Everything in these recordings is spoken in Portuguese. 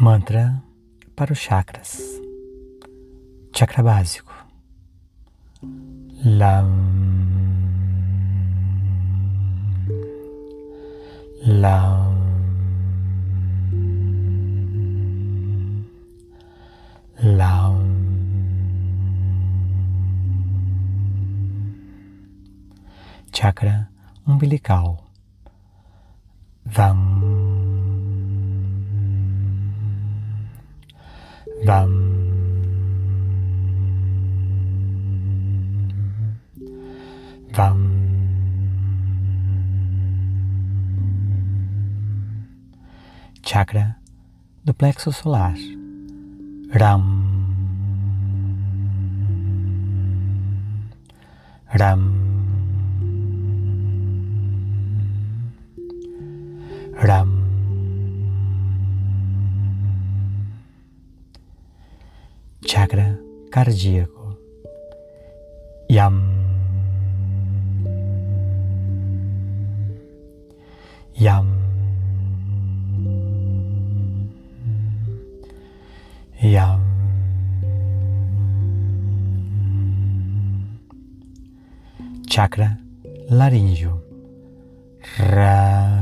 Mantra para os chakras. Chakra básico. Lam. Lam. Lam. Chakra umbilical. Vam. Vam. Vam. Chakra do plexo solar. Ram. Ram. Ram. Chakra cardíaco. Yam. Yam. Yam. Chakra laríngeo. Ra.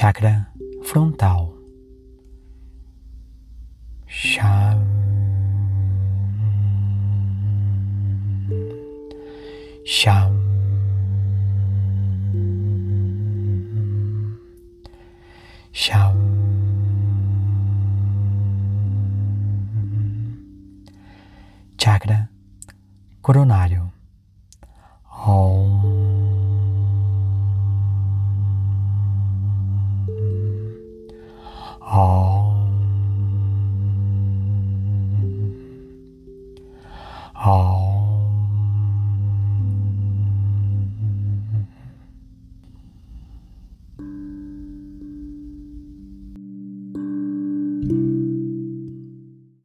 Chakra frontal. Sham. Sham. Sham. Chakra coronário. Om. Om. Om.